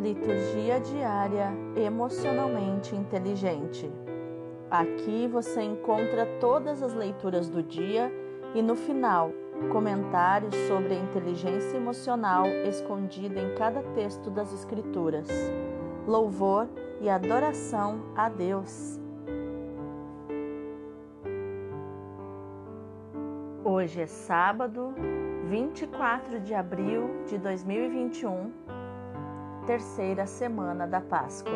Liturgia diária emocionalmente inteligente. Aqui você encontra todas as leituras do dia e no final, comentários sobre a inteligência emocional escondida em cada texto das Escrituras. Louvor e adoração a Deus. Hoje é sábado, 24 de abril de 2021 terceira semana da Páscoa.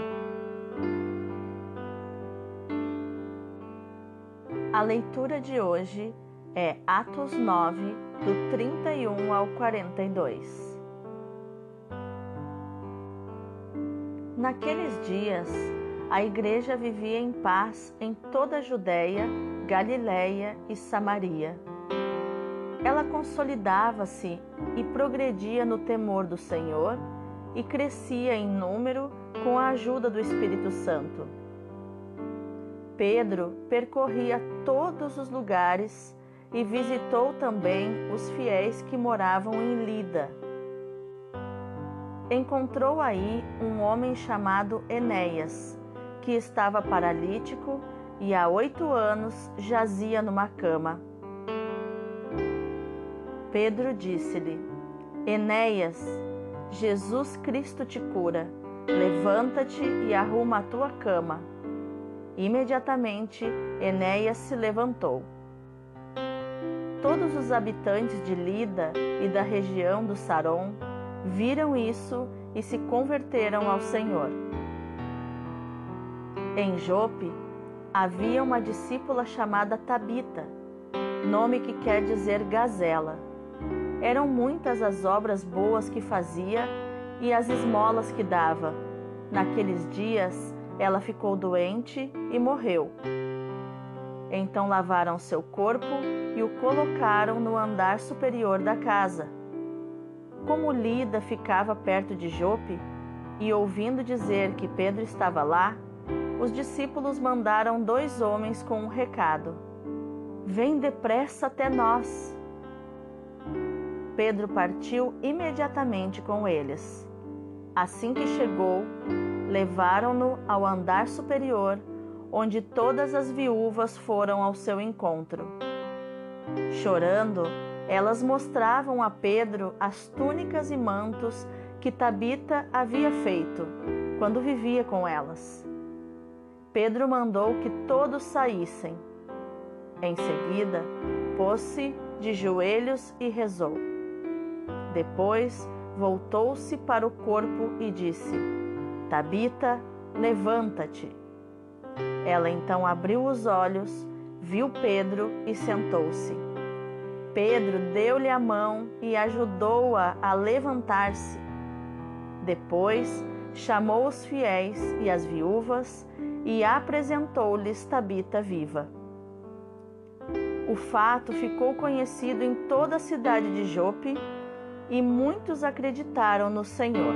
A leitura de hoje é Atos 9, do 31 ao 42. Naqueles dias, a igreja vivia em paz em toda a Judéia, Galiléia e Samaria. Ela consolidava-se e progredia no temor do Senhor e crescia em número com a ajuda do Espírito Santo. Pedro percorria todos os lugares e visitou também os fiéis que moravam em Lida. Encontrou aí um homem chamado Enéas, que estava paralítico e há oito anos jazia numa cama. Pedro disse-lhe: Enéas, Jesus Cristo te cura. Levanta-te e arruma a tua cama. Imediatamente, Enéas se levantou. Todos os habitantes de Lida e da região do Saron viram isso e se converteram ao Senhor. Em Jope havia uma discípula chamada Tabita, nome que quer dizer gazela eram muitas as obras boas que fazia e as esmolas que dava. Naqueles dias ela ficou doente e morreu. Então lavaram seu corpo e o colocaram no andar superior da casa. Como Lida ficava perto de Jope, e ouvindo dizer que Pedro estava lá, os discípulos mandaram dois homens com um recado: Vem depressa até nós. Pedro partiu imediatamente com eles. Assim que chegou, levaram-no ao andar superior, onde todas as viúvas foram ao seu encontro. Chorando, elas mostravam a Pedro as túnicas e mantos que Tabita havia feito quando vivia com elas. Pedro mandou que todos saíssem. Em seguida, pôs-se de joelhos e rezou. Depois voltou-se para o corpo e disse: Tabita, levanta-te. Ela então abriu os olhos, viu Pedro e sentou-se. Pedro deu-lhe a mão e ajudou-a a, a levantar-se. Depois chamou os fiéis e as viúvas e apresentou-lhes Tabita viva. O fato ficou conhecido em toda a cidade de Jope e muitos acreditaram no Senhor.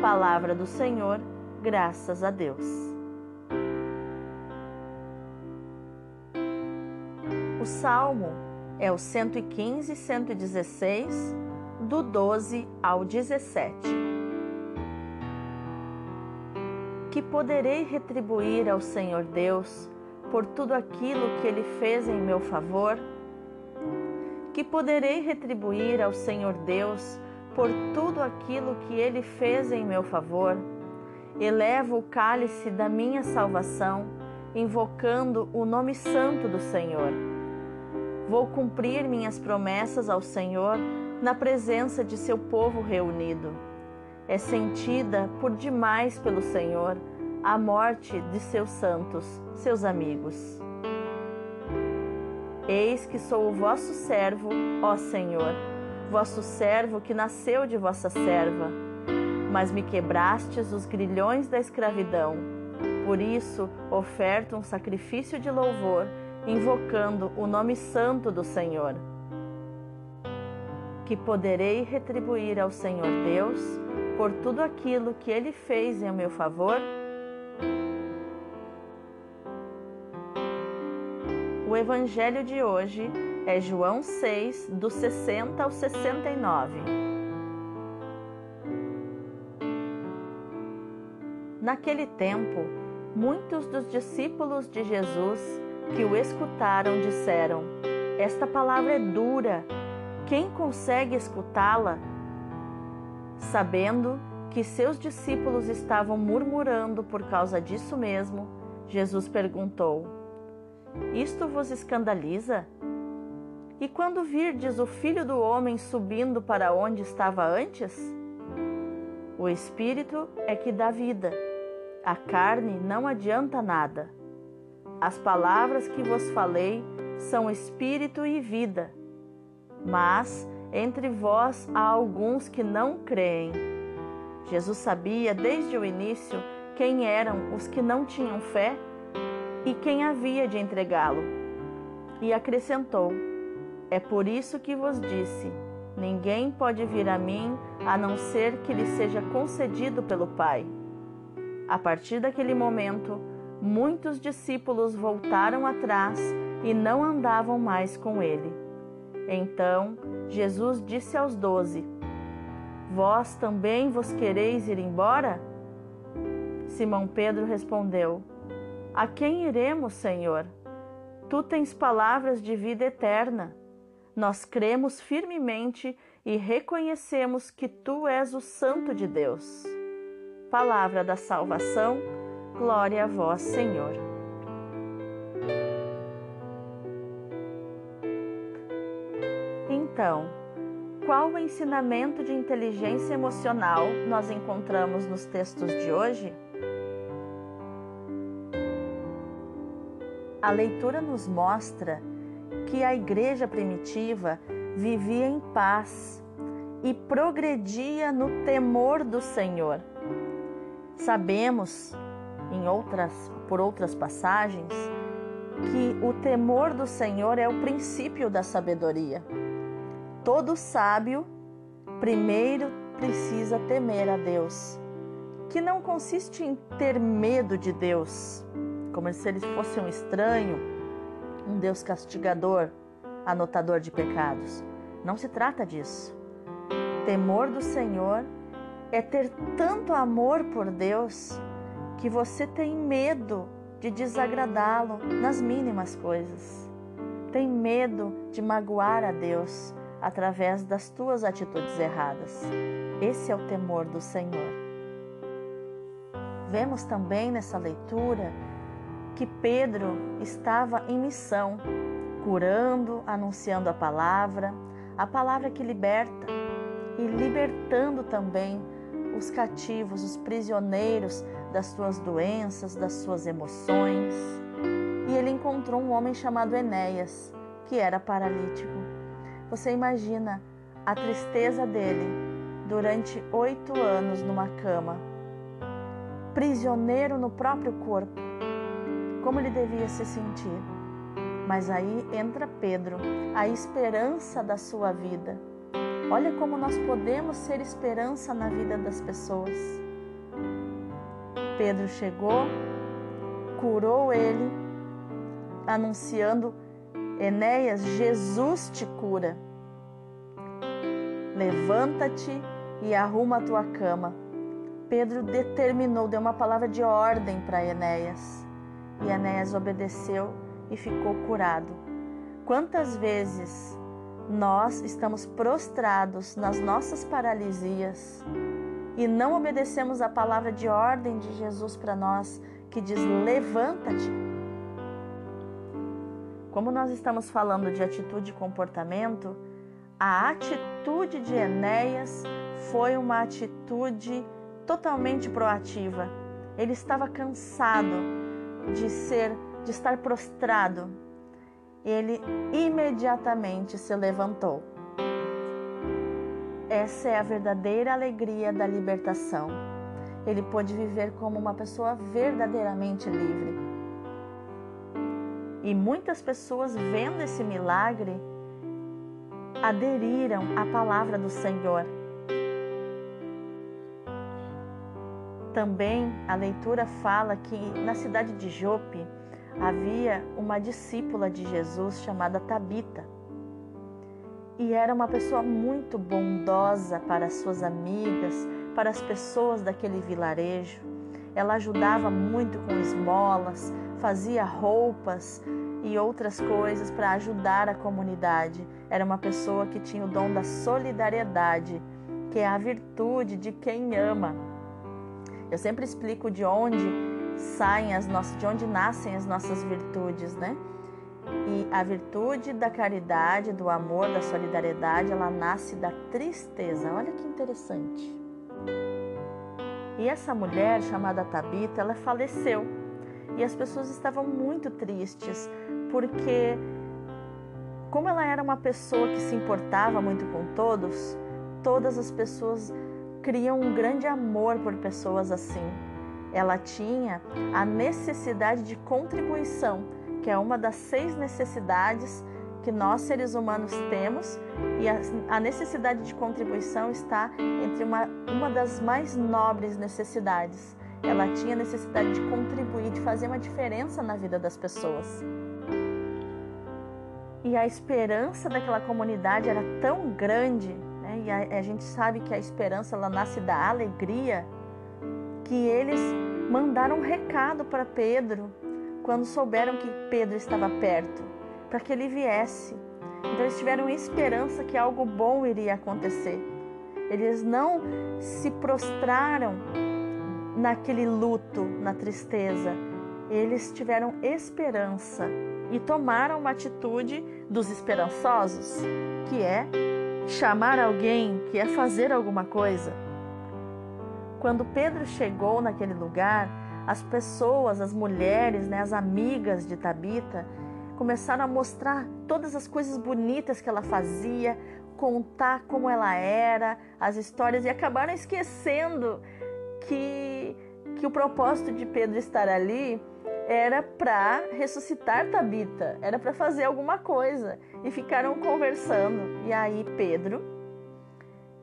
Palavra do Senhor, graças a Deus. O salmo é o 115 e 116, do 12 ao 17. Que poderei retribuir ao Senhor Deus por tudo aquilo que ele fez em meu favor? Que poderei retribuir ao Senhor Deus por tudo aquilo que ele fez em meu favor. Elevo o cálice da minha salvação, invocando o nome santo do Senhor. Vou cumprir minhas promessas ao Senhor na presença de seu povo reunido. É sentida por demais pelo Senhor a morte de seus santos, seus amigos. Eis que sou o vosso servo, ó Senhor, vosso servo que nasceu de vossa serva. Mas me quebrastes os grilhões da escravidão. Por isso, oferto um sacrifício de louvor, invocando o nome santo do Senhor. Que poderei retribuir ao Senhor Deus por tudo aquilo que ele fez em meu favor? Evangelho de hoje é João 6, do 60 ao 69. Naquele tempo, muitos dos discípulos de Jesus que o escutaram disseram: Esta palavra é dura, quem consegue escutá-la? Sabendo que seus discípulos estavam murmurando por causa disso mesmo, Jesus perguntou: Isto vos escandaliza? E quando virdes o filho do homem subindo para onde estava antes? O espírito é que dá vida a carne não adianta nada. As palavras que vos falei são espírito e vida. Mas entre vós há alguns que não creem. Jesus sabia desde o início quem eram os que não tinham fé e quem havia de entregá-lo. E acrescentou: É por isso que vos disse: Ninguém pode vir a mim a não ser que lhe seja concedido pelo Pai. A partir daquele momento, muitos discípulos voltaram atrás e não andavam mais com ele. Então Jesus disse aos doze: Vós também vos quereis ir embora? Simão Pedro respondeu: A quem iremos, Senhor? Tu tens palavras de vida eterna. Nós cremos firmemente e reconhecemos que tu és o Santo de Deus. Palavra da salvação, glória a vós, Senhor. Então, qual o ensinamento de inteligência emocional nós encontramos nos textos de hoje? A leitura nos mostra que a igreja primitiva vivia em paz e progredia no temor do Senhor. Sabemos, em outras, por outras passagens, que o temor do Senhor é o princípio da sabedoria. Todo sábio primeiro precisa temer a Deus, que não consiste em ter medo de Deus, como se ele fosse um estranho, um Deus castigador, anotador de pecados. Não se trata disso. Temor do Senhor é ter tanto amor por Deus que você tem medo de desagradá-lo nas mínimas coisas. Tem medo de magoar a Deus através das tuas atitudes erradas. Esse é o temor do Senhor. Vemos também nessa leitura que Pedro estava em missão, curando, anunciando a palavra, a palavra que liberta e libertando também os cativos, os prisioneiros das suas doenças, das suas emoções. E ele encontrou um homem chamado Enéas, que era paralítico. Você imagina a tristeza dele durante oito anos numa cama, prisioneiro no próprio corpo. Como ele devia se sentir? Mas aí entra Pedro, a esperança da sua vida Olha como nós podemos ser esperança na vida das pessoas. Pedro chegou, curou ele, anunciando: Enéas, Jesus te cura. Levanta-te e arruma a tua cama. Pedro determinou, deu uma palavra de ordem para Enéas. E Enéas obedeceu e ficou curado. Quantas vezes nós estamos prostrados nas nossas paralisias e não obedecemos a palavra de ordem de Jesus para nós, que diz: levanta-te. Como nós estamos falando de atitude e comportamento, a atitude de Enéas foi uma atitude totalmente proativa. Ele estava cansado de ser, de estar prostrado, ele imediatamente se levantou. Essa é a verdadeira alegria da libertação. Ele pôde viver como uma pessoa verdadeiramente livre. E muitas pessoas, vendo esse milagre, aderiram à palavra do Senhor. Também a leitura fala que na cidade de Jope, havia uma discípula de Jesus chamada Tabita. E era uma pessoa muito bondosa para suas amigas, para as pessoas daquele vilarejo. Ela ajudava muito com esmolas, fazia roupas e outras coisas para ajudar a comunidade. Era uma pessoa que tinha o dom da solidariedade, que é a virtude de quem ama. Eu sempre explico de onde saem as nossas, de onde nascem as nossas virtudes, né? E a virtude da caridade, do amor, da solidariedade, ela nasce da tristeza. Olha que interessante. E essa mulher chamada Tabita, ela faleceu. E as pessoas estavam muito tristes, porque como ela era uma pessoa que se importava muito com todos, todas as pessoas criam um grande amor por pessoas assim. Ela tinha a necessidade de contribuição, que é uma das seis necessidades que nós seres humanos temos, e a, necessidade de contribuição está entre uma, uma das mais nobres necessidades. Ela tinha necessidade de contribuir, de fazer uma diferença na vida das pessoas. E a esperança daquela comunidade era tão grande, né? e a, a gente sabe que a esperança ela nasce da alegria, que eles mandaram um recado para Pedro quando souberam que Pedro estava perto, para que ele viesse. Então eles tiveram esperança que algo bom iria acontecer. Eles não se prostraram naquele luto, na tristeza. Eles tiveram esperança e tomaram uma atitude dos esperançosos, que é chamar alguém, que é fazer alguma coisa. Quando Pedro chegou naquele lugar, as pessoas, as mulheres, né, as amigas de Tabita, começaram a mostrar todas as coisas bonitas que ela fazia, contar como ela era, as histórias e acabaram esquecendo que que o propósito de Pedro estar ali era para ressuscitar Tabita, era para fazer alguma coisa. E ficaram conversando. E aí Pedro,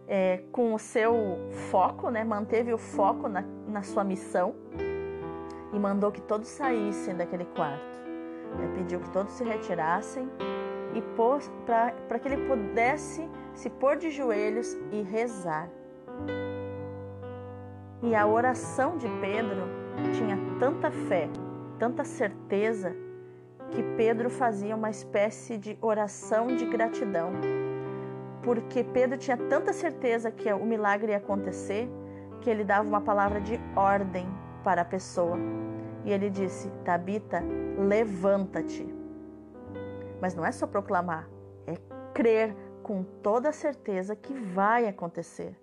é, com o seu foco, né, manteve o foco na, na sua missão e mandou que todos saíssem daquele quarto. Ele pediu que todos se retirassem e para que ele pudesse se pôr de joelhos e rezar. E a oração de Pedro tinha tanta fé tanta certeza que Pedro fazia uma espécie de oração de gratidão. Porque Pedro tinha tanta certeza que o milagre ia acontecer que ele dava uma palavra de ordem para a pessoa. E ele disse: Tabita, levanta-te. Mas não é só proclamar, é crer com toda certeza que vai acontecer.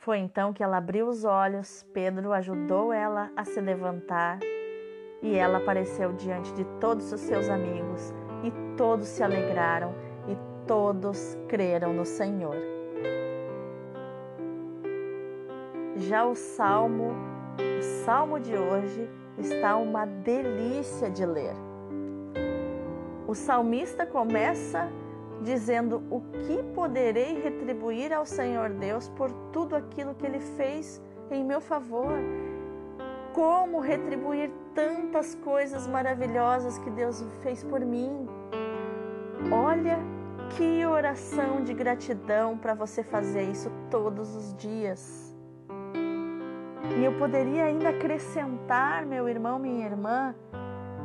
Foi então que ela abriu os olhos, Pedro ajudou ela a se levantar e ela apareceu diante de todos os seus amigos e todos se alegraram e todos creram no Senhor. Já o salmo, o salmo de hoje está uma delícia de ler. O salmista começa dizendo: O que poderei retribuir ao Senhor Deus por tudo aquilo que Ele fez em meu favor? Como retribuir tantas coisas maravilhosas que Deus fez por mim? Olha que oração de gratidão para você fazer isso todos os dias. E eu poderia ainda acrescentar, meu irmão, minha irmã,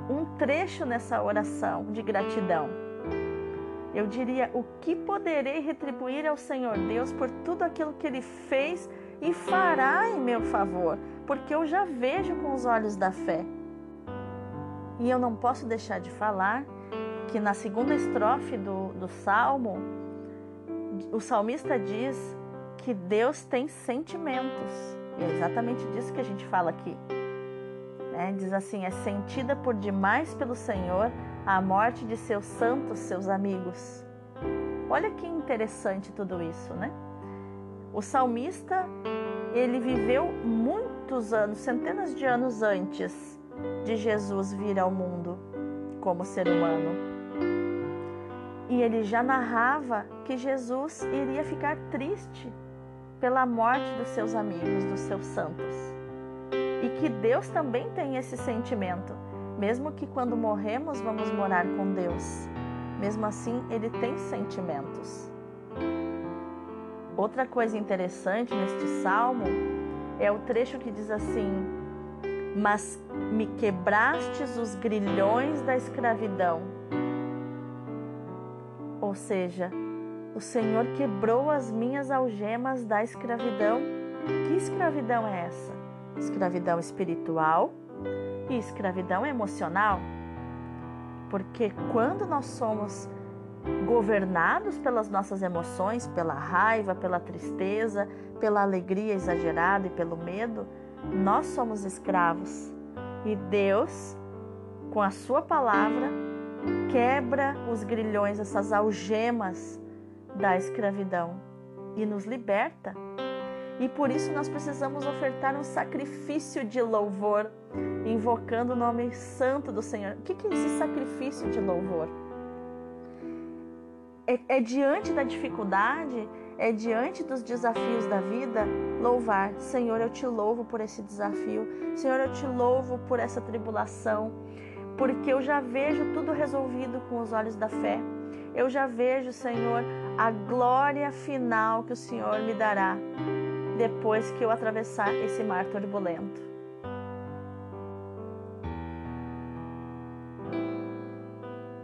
um trecho nessa oração de gratidão eu diria: o que poderei retribuir ao Senhor Deus por tudo aquilo que Ele fez e fará em meu favor? Porque eu já vejo com os olhos da fé. E eu não posso deixar de falar que na segunda estrofe do, do salmo, o salmista diz que Deus tem sentimentos. E é exatamente disso que a gente fala aqui. Né? Diz assim: é sentida por demais pelo Senhor a morte de seus santos, seus amigos. Olha que interessante tudo isso, né? O salmista, ele viveu muitos anos, centenas de anos antes de Jesus vir ao mundo como ser humano. E ele já narrava que Jesus iria ficar triste pela morte dos seus amigos, dos seus santos. E que Deus também tem esse sentimento mesmo que quando morremos vamos morar com Deus, mesmo assim ele tem sentimentos. Outra coisa interessante neste salmo é o trecho que diz assim: Mas me quebrastes os grilhões da escravidão. Ou seja, o Senhor quebrou as minhas algemas da escravidão. Que escravidão é essa? Escravidão espiritual e escravidão emocional. Porque quando nós somos governados pelas nossas emoções, pela raiva, pela tristeza, pela alegria exagerada e pelo medo, nós somos escravos. E Deus, com a Sua palavra, quebra os grilhões, essas algemas da escravidão e nos liberta. E por isso nós precisamos ofertar um sacrifício de louvor, invocando o nome santo do Senhor. O que é esse sacrifício de louvor? É, é diante da dificuldade, é diante dos desafios da vida, louvar. Senhor, eu te louvo por esse desafio. Senhor, eu te louvo por essa tribulação, porque eu já vejo tudo resolvido com os olhos da fé. Eu já vejo, Senhor, a glória final que o Senhor me dará depois que eu atravessar esse mar turbulento.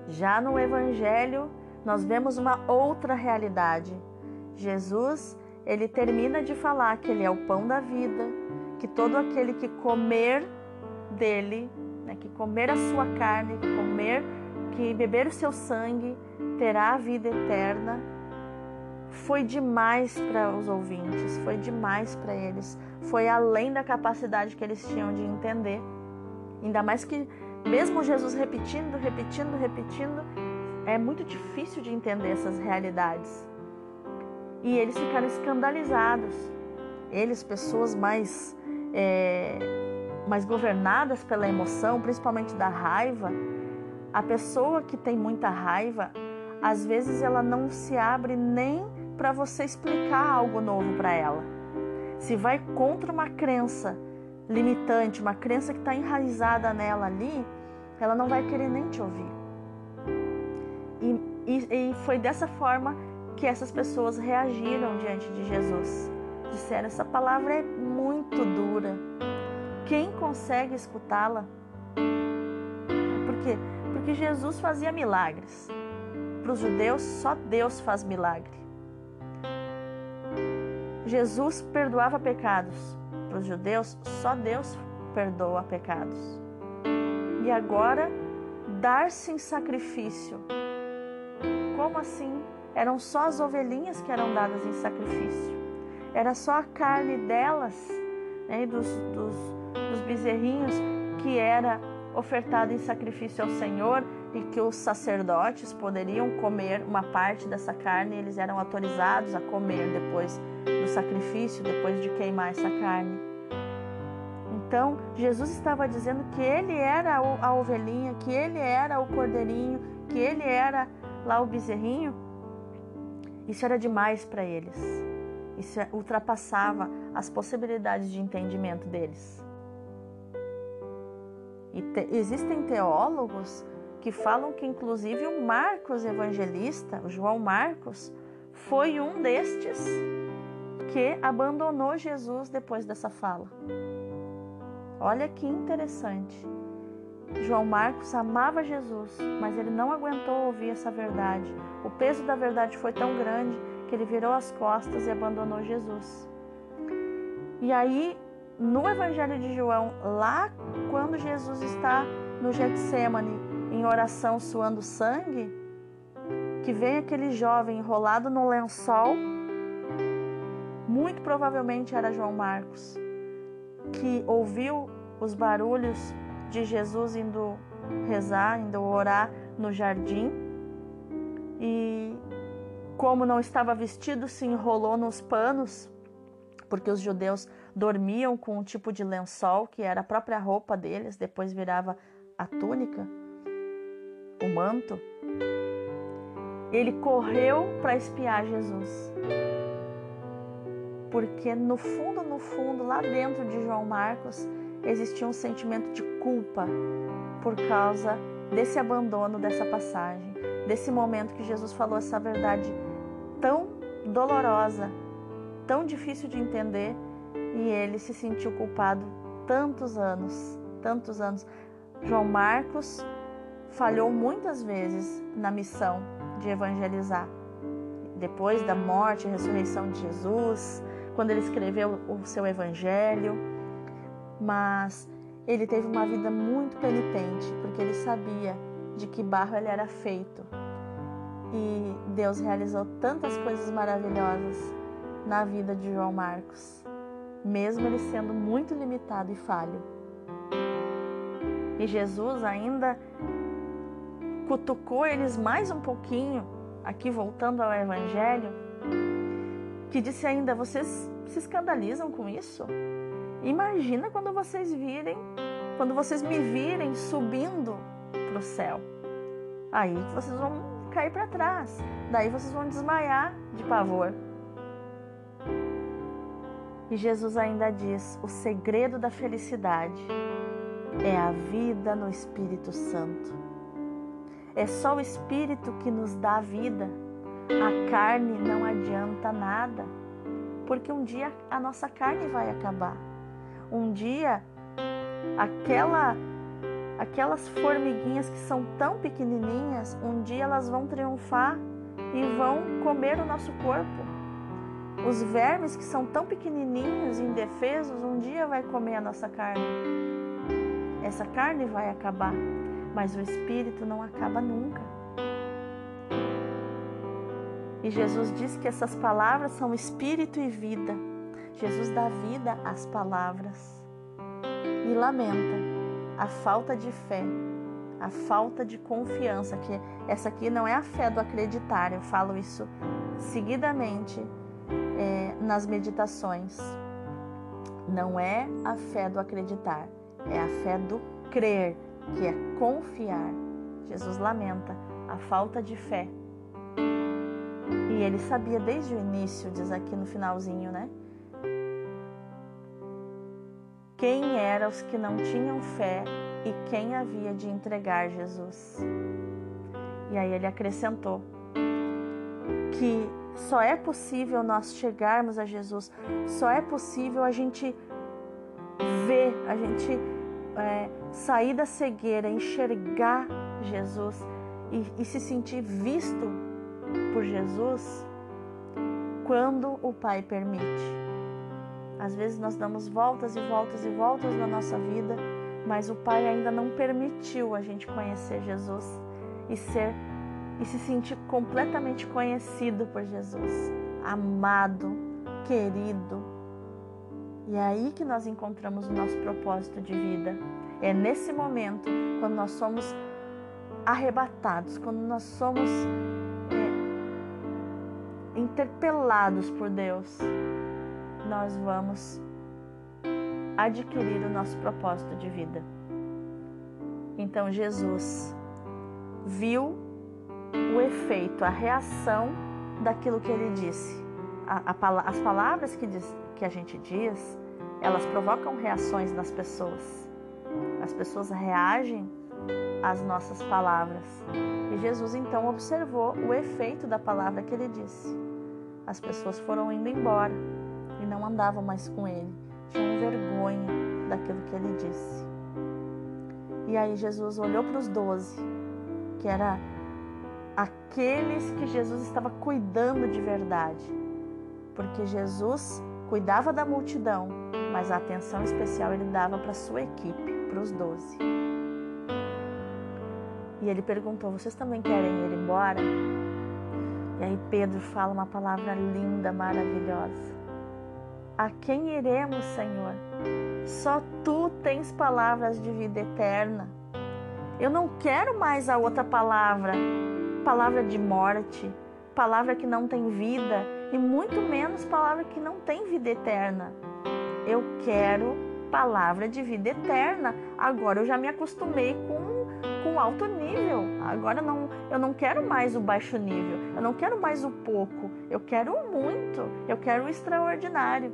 Já no Evangelho, nós vemos uma outra realidade. Jesus, ele termina de falar que ele é o pão da vida, que todo aquele que comer dele, né, que comer a sua carne, que comer, que beber o seu sangue, terá a vida eterna foi demais para os ouvintes, foi demais para eles, foi além da capacidade que eles tinham de entender. Ainda mais que, mesmo Jesus repetindo, repetindo, repetindo, é muito difícil de entender essas realidades. E eles ficaram escandalizados. Eles, pessoas mais, é, mais governadas pela emoção, principalmente da raiva, a pessoa que tem muita raiva, às vezes ela não se abre nem para você explicar algo novo para ela. Se vai contra uma crença limitante, uma crença que está enraizada nela ali, ela não vai querer nem te ouvir. E, e, e foi dessa forma que essas pessoas reagiram diante de Jesus. Disseram: essa palavra é muito dura. Quem consegue escutá-la? Por quê? Porque Jesus fazia milagres. Para os judeus, só Deus faz milagre. Jesus perdoava pecados. Para os judeus, só Deus perdoa pecados. E agora, dar-se em sacrifício. Como assim? Eram só as ovelhinhas que eram dadas em sacrifício. Era só a carne delas, né, dos, dos, dos bezerrinhos, que era ofertada em sacrifício ao Senhor e que os sacerdotes poderiam comer uma parte dessa carne, eles eram autorizados a comer depois do sacrifício, depois de queimar essa carne. Então, Jesus estava dizendo que ele era a ovelhinha, que ele era o cordeirinho, que ele era lá o bezerrinho. Isso era demais para eles. Isso ultrapassava as possibilidades de entendimento deles. E te, existem teólogos que falam que inclusive o Marcos evangelista, o João Marcos, foi um destes que abandonou Jesus depois dessa fala. Olha que interessante. João Marcos amava Jesus, mas ele não aguentou ouvir essa verdade. O peso da verdade foi tão grande que ele virou as costas e abandonou Jesus. E aí, no Evangelho de João, lá quando Jesus está no Getsemane, em oração suando sangue, que vem aquele jovem enrolado no lençol, muito provavelmente era João Marcos, que ouviu os barulhos de Jesus indo rezar, indo orar no jardim e, como não estava vestido, se enrolou nos panos, porque os judeus dormiam com um tipo de lençol que era a própria roupa deles, depois virava a túnica o manto, ele correu para espiar Jesus. Porque no fundo, no fundo, lá dentro de João Marcos, existia um sentimento de culpa por causa desse abandono dessa passagem, desse momento que Jesus falou essa verdade tão dolorosa, tão difícil de entender, e ele se sentiu culpado tantos anos, tantos anos. João Marcos falhou muitas vezes na missão de evangelizar. Depois da morte e ressurreição de Jesus, quando ele escreveu o seu evangelho, mas ele teve uma vida muito penitente, porque ele sabia de que barro ele era feito. E Deus realizou tantas coisas maravilhosas na vida de João Marcos, mesmo ele sendo muito limitado e falho. E Jesus ainda cutucou eles mais um pouquinho, aqui voltando ao Evangelho, que disse ainda: vocês se escandalizam com isso? Imagina quando vocês virem, quando vocês me virem subindo para o céu. Aí vocês vão cair para trás. Daí vocês vão desmaiar de pavor. E Jesus ainda diz: o segredo da felicidade é a vida no Espírito Santo. É só o Espírito que nos dá vida. A carne não adianta nada, porque um dia a nossa carne vai acabar. Um dia aquela aquelas formiguinhas que são tão pequenininhas, um dia elas vão triunfar e vão comer o nosso corpo. Os vermes que são tão pequenininhos e indefesos, um dia vai comer a nossa carne. Essa carne vai acabar, mas o espírito não acaba nunca. E Jesus diz que essas palavras são espírito e vida. Jesus dá vida às palavras e lamenta a falta de fé, a falta de confiança, que essa aqui não é a fé do acreditar, eu falo isso seguidamente é, nas meditações. Não é a fé do acreditar, é a fé do crer, que é confiar. Jesus lamenta a falta de fé. E ele sabia desde o início, diz aqui no finalzinho, né? Quem eram os que não tinham fé e quem havia de entregar Jesus. E aí ele acrescentou que só é possível nós chegarmos a Jesus, só é possível a gente ver, a gente é, sair da cegueira, enxergar Jesus e, e se sentir visto por Jesus quando o Pai permite. Às vezes nós damos voltas e voltas e voltas na nossa vida, mas o Pai ainda não permitiu a gente conhecer Jesus e ser e se sentir completamente conhecido por Jesus, amado, querido. E é aí que nós encontramos o nosso propósito de vida. É nesse momento, quando nós somos arrebatados, quando nós somos interpelados por Deus, nós vamos adquirir o nosso propósito de vida. Então Jesus viu o efeito, a reação daquilo que ele disse. A, a, as palavras que, diz, que a gente diz, elas provocam reações nas pessoas. As pessoas reagem às nossas palavras. E Jesus então observou o efeito da palavra que ele disse. As pessoas foram indo embora e não andavam mais com ele. Tinham vergonha daquilo que ele disse. E aí Jesus olhou para os doze, que era aqueles que Jesus estava cuidando de verdade. Porque Jesus cuidava da multidão, mas a atenção especial ele dava para sua equipe, para os doze. E ele perguntou: Vocês também querem ir embora? E aí Pedro fala uma palavra linda, maravilhosa. A quem iremos, Senhor? Só tu tens palavras de vida eterna. Eu não quero mais a outra palavra palavra de morte, palavra que não tem vida e muito menos palavra que não tem vida eterna. Eu quero palavra de vida eterna. Agora eu já me acostumei com com alto nível. Agora não, eu não quero mais o baixo nível. Eu não quero mais o pouco. Eu quero o muito. Eu quero o extraordinário.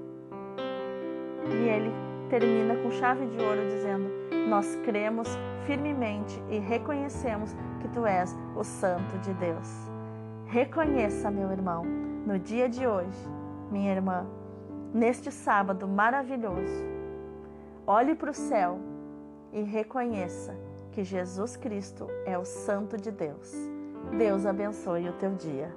E ele termina com chave de ouro dizendo: Nós cremos firmemente e reconhecemos que tu és o Santo de Deus. Reconheça, meu irmão, no dia de hoje, minha irmã, neste sábado maravilhoso, olhe para o céu e reconheça que Jesus Cristo é o Santo de Deus. Deus abençoe o teu dia.